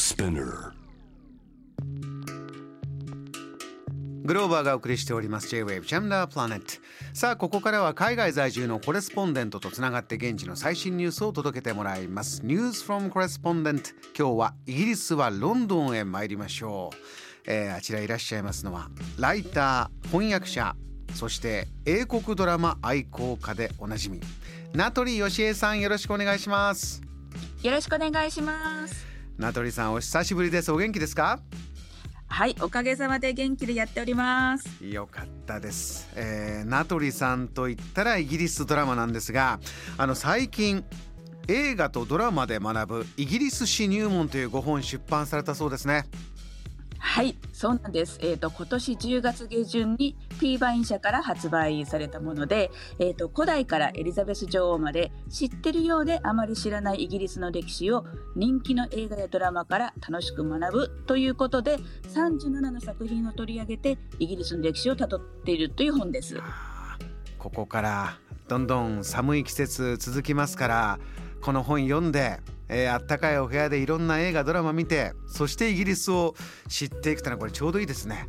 Spinner. グローバーがお送りしております。J-Wave ジャムダープラネットさあここからは海外在住のコレスポンデントとつながって現地の最新ニュースを届けてもらいます。ニュースフロムコレスポンデント今日はイギリスはロンドンへ参りましょう、えー、あちらいらっしゃいますのはライター翻訳者そして英国ドラマ愛好家でおなじみ名取義恵さんよろしくお願いします。よろしくお願いします名取さんお久しぶりです。お元気ですか？はいおかげさまで元気でやっております。よかったです、えー、名取さんといったらイギリスドラマなんですがあの最近映画とドラマで学ぶイギリス史入門という5本出版されたそうですねはいそうなんです。えっ、ー、と今年10月下旬に P バイン社から発売されたものでえっ、ー、と古代からエリザベス女王まで知ってるようであまり知らないイギリスの歴史を人気の映画やドラマから楽しく学ぶということで37の作品を取り上げてイギリスの歴史をたどっているという本です。ここからどんどん寒い季節続きますからこの本読んでえー、あったかいお部屋でいろんな映画ドラマ見てそしてイギリスを知っていくというのはこれちょうどいいですね。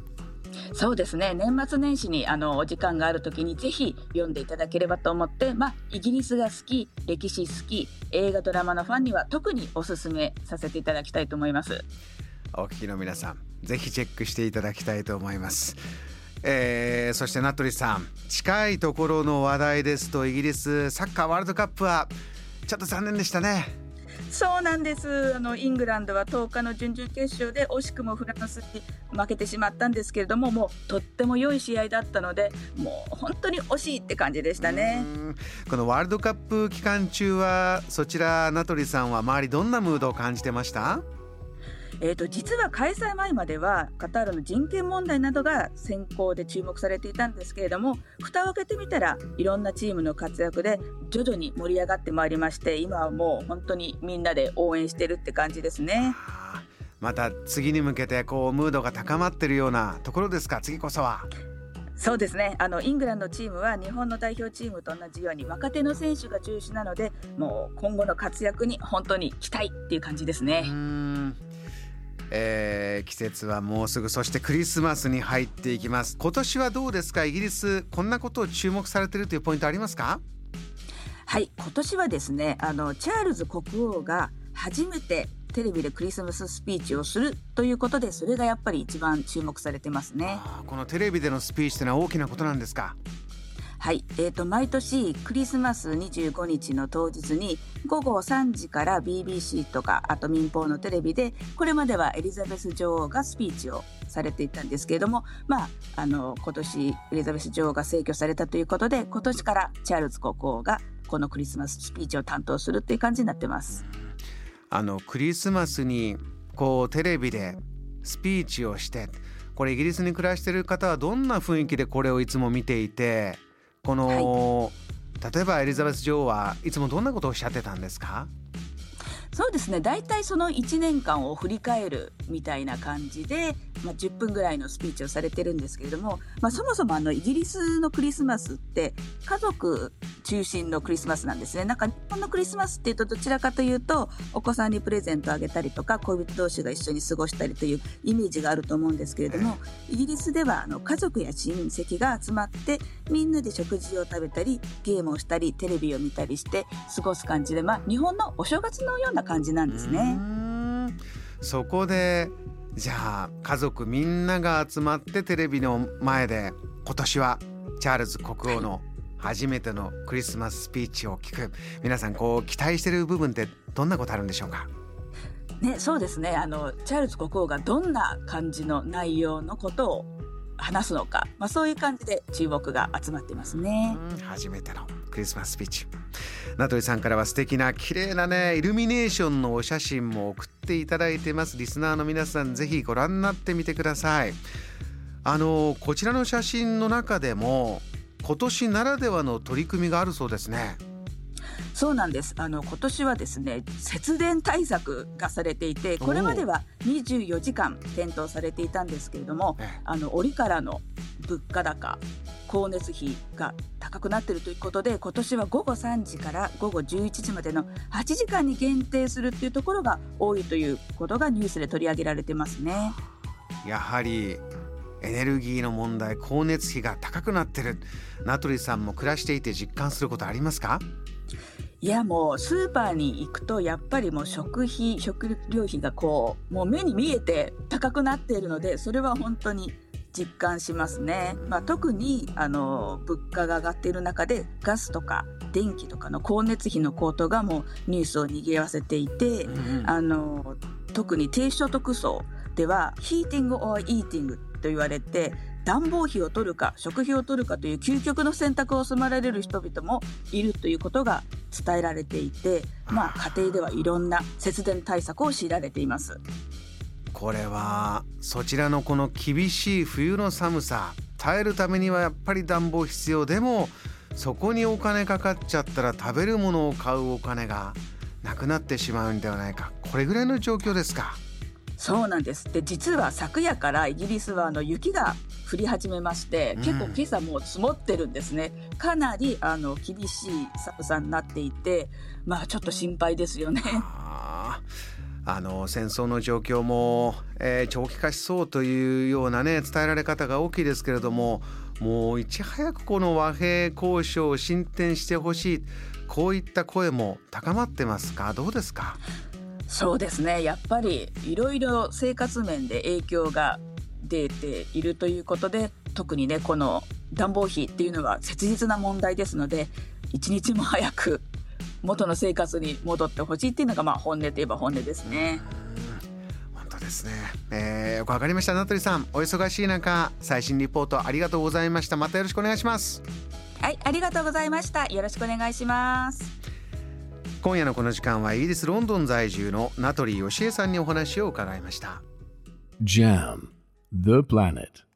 そうですね。年末年始にあのお時間がある時にぜひ読んでいただければと思ってまあイギリスが好き歴史好き映画ドラマのファンには特におすすめさせていただきたいと思います。お聞きの皆さんぜひチェックしていただきたいと思います。えー、そして名取さん近いところの話題ですとイギリスサッカーワールドカップはちょっと残念でしたねそうなんです。あのイングランドは10日の準々決勝で惜しくもフランスに負けてしまったんですけれどももうとっても良い試合だったのでもう本当に惜しいって感じでしたね。このワールドカップ期間中はそちら名取さんは周りどんなムードを感じてました？えーと、実は開催前まではカタールの人権問題などが先行で注目されていたんですけれども蓋を開けてみたらいろんなチームの活躍で徐々に盛り上がってまいりまして今はもう本当にみんなで応援してるって感じですね。また次に向けてこうムードが高まってるようなところですか？次こそは。そうですねあのイングランドチームは日本の代表チームと同じように若手の選手が中心なのでもう今後の活躍に本当に期待っていう感じですね。えー、季節はもうすぐそしてクリスマスに入っていきます。今年はどうですかイギリス。こんなことを注目されているというポイントありますか？はい今年はですねあのチャールズ国王が初めてテレビでクリスマススピーチをするということでそれがやっぱり一番注目されてますね。このテレビでのスピーチというのは大きなことなんですか？はい、えーと、毎年クリスマス25日の当日に午後3時から BBC とかあと民放のテレビでこれまではエリザベス女王がスピーチをされていたんですけれどもまああの今年エリザベス女王が逝去されたということで今年からチャールズ国王がこのクリスマススピーチを担当するっていう感じになってます。あのクリスマスにこうテレビでスピーチをしてこれイギリスに暮らしている方はどんな雰囲気でこれをいつも見ていてこの、はい、例えばエリザベス女王はいつもどんなことをおっしゃってたんですか？そうですね。大体その1年間を振り返るみたいな感じで、まあ、10分ぐらいのスピーチをされてるんですけれども、まあ、そもそもあのイギリスのクリスマスって家族中心のクリスマスなんですね。なんか日本のクリスマスっていうとどちらかというとお子さんにプレゼントあげたりとか恋人同士が一緒に過ごしたりというイメージがあると思うんですけれどもイギリスではあの家族や親戚が集まってみんなで食事を食べたりゲームをしたりテレビを見たりして過ごす感じで、まあ、日本のお正月のような感じなんですね。そこでじゃあ家族みんなが集まってテレビの前で今年はチャールズ国王の初めてのクリスマススピーチを聞く。皆さんこう期待してる部分ってどんなことあるんでしょうか？ね、そうですね。あのチャールズ国王がどんな感じの内容のことを話すのか、まあ、そういう感じで注目が集まってますね。初めてのクリスマススピーチ。名取さんからは素敵な綺麗なねイルミネーションのお写真も送っていただいてます。リスナーの皆さんぜひご覧になってみてください。あのこちらの写真の中でも今年ならではの取り組みがあるそうですね。そうなんです。あの今年はですね節電対策がされていてこれまでは24時間点灯されていたんですけれどもあの折からの物価高光熱費が高くなっているということで今年は午後3時から午後11時までの8時間に限定するっていうところが多いということがニュースで取り上げられてますね。やはりエネルギーの問題光熱費が高くなってる。名取さんも暮らしていて実感することありますか？いやもうスーパーに行くとやっぱりもう食費食料費がこうもう目に見えて高くなっているのでそれは本当に実感しますね、まあ、特にあの物価が上がっている中でガスとか電気とかの光熱費の高騰がもうニュースを賑わせていて、うんうん、あの特に低所得層ではヒーティング・オア・イーティングと言われて暖房費を取るか食費を取るかという究極の選択を迫られる人々もいるということが伝えられていて、まあ、家庭ではいろんな節電対策を強いられています。これはそちらのこの厳しい冬の寒さ耐えるためにはやっぱり暖房必要。でもそこにお金かかっちゃったら食べるものを買うお金がなくなってしまうんではないか。これぐらいの状況ですか。そうなんです。で実は昨夜からイギリスはあの雪が降り始めまして結構今朝もう積もってるんですね、うん、かなりあの厳しい寒さになっていてまあちょっと心配ですよね。あの戦争の状況も、えー、長期化しそうというようなね伝えられ方が大きいですけれどももういち早くこの和平交渉を進展してほしいこういった声も高まってますか？どうですか？そうですね。やっぱりいろいろ生活面で影響が出ているということで特にねこの暖房費っていうのは切実な問題ですので一日も早く元の生活に戻ってほしいっていうのがまあ本音といえば本音ですね。本当ですね、えー、よくわかりました。名取さんお忙しい中最新リポートありがとうございました。またよろしくお願いします。はいありがとうございました。よろしくお願いします今夜のこの時間はイギリスロンドン在住の名取義恵さんにお話を伺いました。JAM The Planet.